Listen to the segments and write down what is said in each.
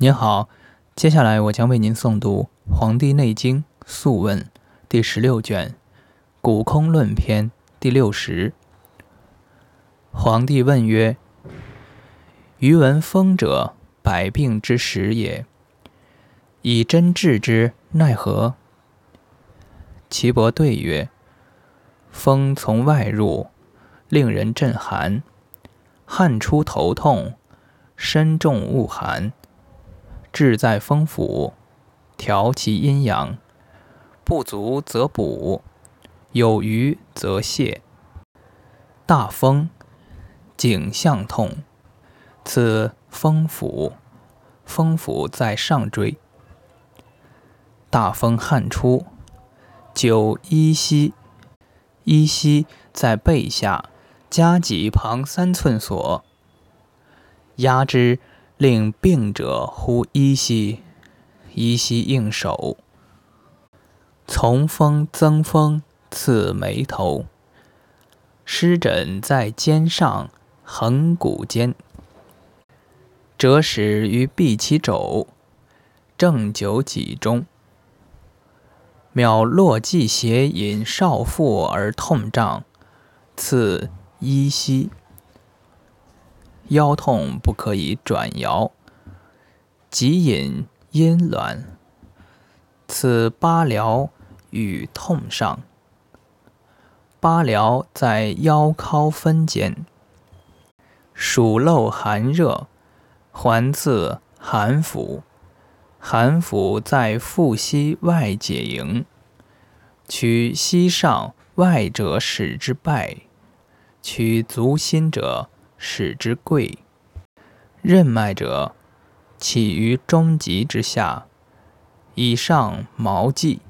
您好，接下来我将为您诵读《黄帝内经·素问》第十六卷《古空论篇》第六十。黄帝问曰：“余闻风者，百病之始也。以针治之，奈何？”岐伯对曰：“风从外入，令人震寒，汗出头痛，身重恶寒。志在风府，调其阴阳，不足则补，有余则泻。大风，颈项痛，此风府，风府在上椎。大风汗出。”九依稀，依稀在背下，夹脊旁三寸所。压之，令病者呼依稀，依稀应手。从风增风，刺眉头。湿疹在肩上，横骨间。折始于臂其肘，正九脊中。秒落即邪引少腹而痛胀，刺依稀。腰痛不可以转摇，即引阴挛，此八髎与痛上。八髎在腰尻分间，暑漏寒热，还自寒府。寒府在腹膝外解营，取膝上外者使之败，取足心者使之贵。任脉者起于中极之下，以上毛际，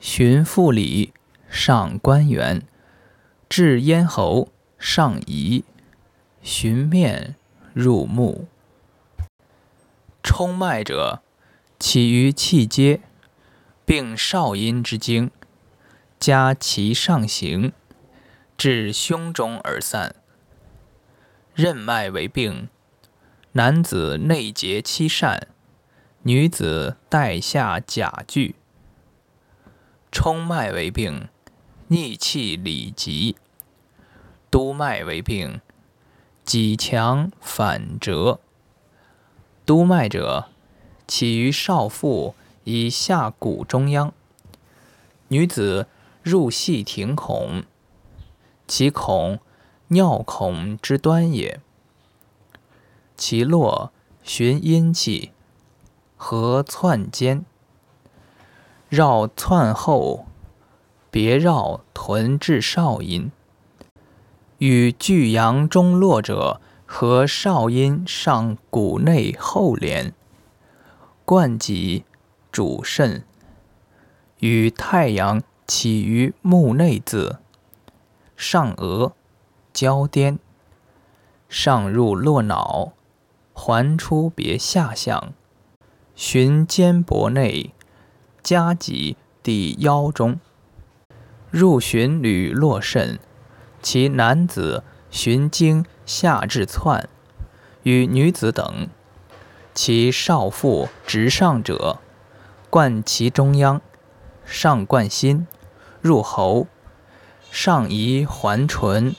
循腹里，上关元，至咽喉，上移，循面入目。冲脉者，起于气阶，并少阴之经，加其上行，至胸中而散。任脉为病，男子内结七疝，女子带下甲具。冲脉为病，逆气里急。督脉为病，己强反折。督脉者，起于少腹以下骨中央。女子入系庭孔，其孔尿孔之端也。其络循阴气，合窜间，绕窜后，别绕臀至少阴。与巨阳中络者。和少阴上骨内后连，贯脊主肾，与太阳起于目内眦，上额交颠，上入络脑，还出别下象，循肩膊内，夹脊抵腰中，入循履络肾，其男子。循经下至窜，与女子等，其少腹直上者，贯其中央，上贯心，入喉，上移环唇，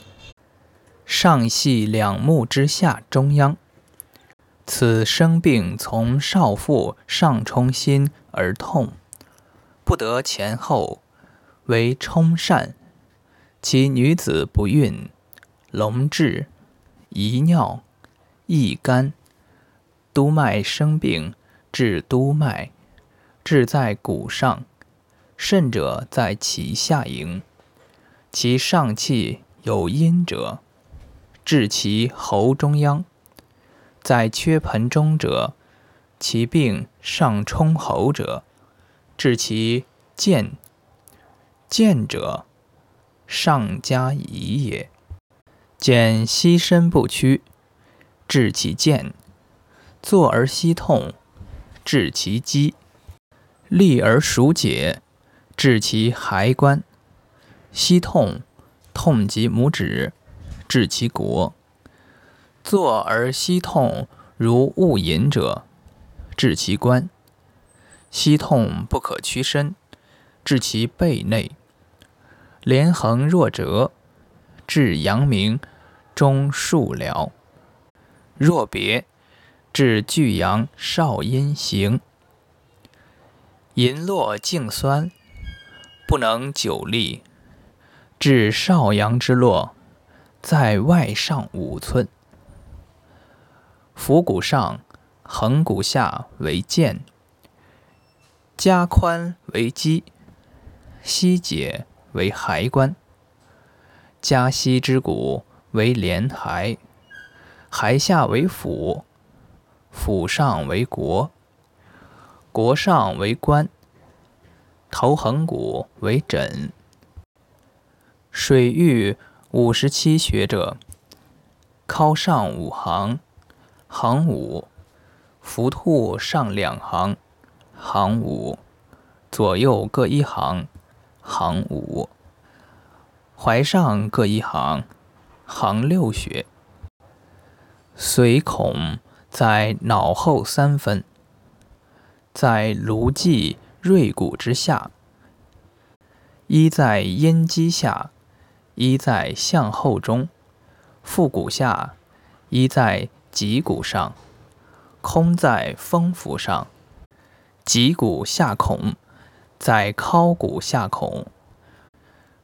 上系两目之下中央。此生病从少腹上冲心而痛，不得前后，为冲疝。其女子不孕。龙志、遗尿、易肝，督脉生病，治督脉，治在骨上，肾者在其下营，其上气有阴者，治其喉中央，在缺盆中者，其病上冲喉者，治其健，健者上加宜也。见膝身不屈，治其健；坐而膝痛，治其肌；立而数解，治其骸关；膝痛，痛及拇指，治其国；坐而膝痛如误饮者，治其关；膝痛不可屈伸，治其背内；连横若折，治阳明中数髎；若别，治巨阳少阴行。银络颈酸，不能久立，治少阳之络，在外上五寸。腹骨上、横骨下为剑，加宽为肌，膝解为骸关，加膝之骨为连骸，骸下为腹，腹上为国。国上为关，头横骨为枕。水域五十七穴者，尻上五行，行五；伏兔上两行，行五；左右各一行，行五；踝上各一行，行六穴。髓孔在脑后三分。在颅际锐骨之下，一在咽肌下，一在向后中，腹骨下，一在脊骨上，空在风府上，脊骨下孔在尻骨下孔，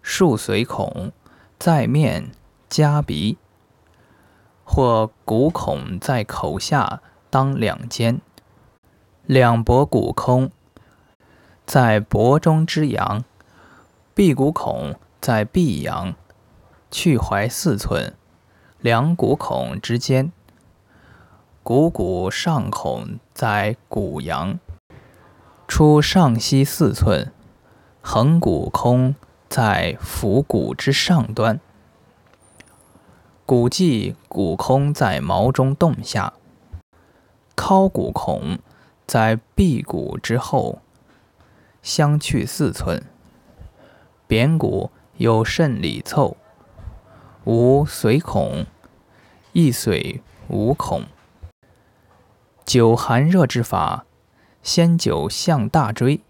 竖髓孔在面夹鼻，或骨孔在口下当两间。两脖骨空，在脖中之阳；臂骨孔在臂阳，去怀四寸，两骨孔之间。股骨上孔在骨阳，出上膝四寸，横骨空在腹骨之上端。骨际骨空在毛中洞下，尻骨孔。在臂骨之后，相去四寸。扁骨有肾里凑，无髓孔，一髓无孔。灸寒热之法，先灸向大椎，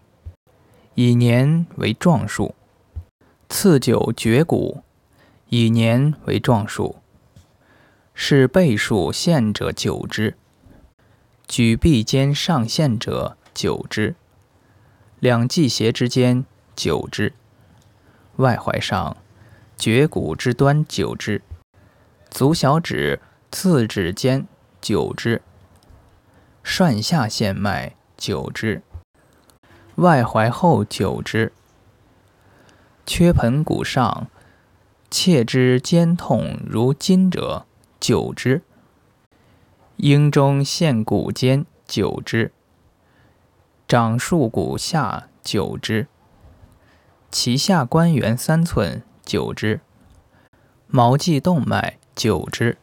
以年为壮数；次灸绝骨，以年为壮数。是倍数陷者灸之。举臂间上陷者九之，两际斜之间九之，外踝上绝骨之端九之，足小指次指间九之，涮下陷脉九之，外踝后九之，缺盆骨上切之肩痛如筋者九之。应中陷骨间九之，掌束骨下九之，脐下关元三寸九之，毛际动脉九之，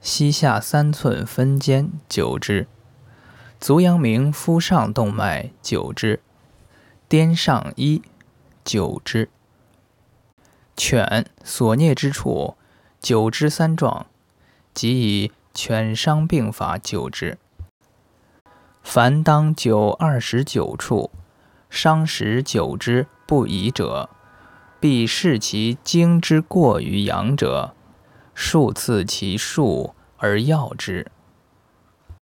膝下三寸分间九之，足阳明腹上动脉九之，颠上一九之。犬所啮之处九之三状，即以。犬伤病法九之，凡当九二十九处，伤时九之不宜者，必视其精之过于阳者，数次其数而要之。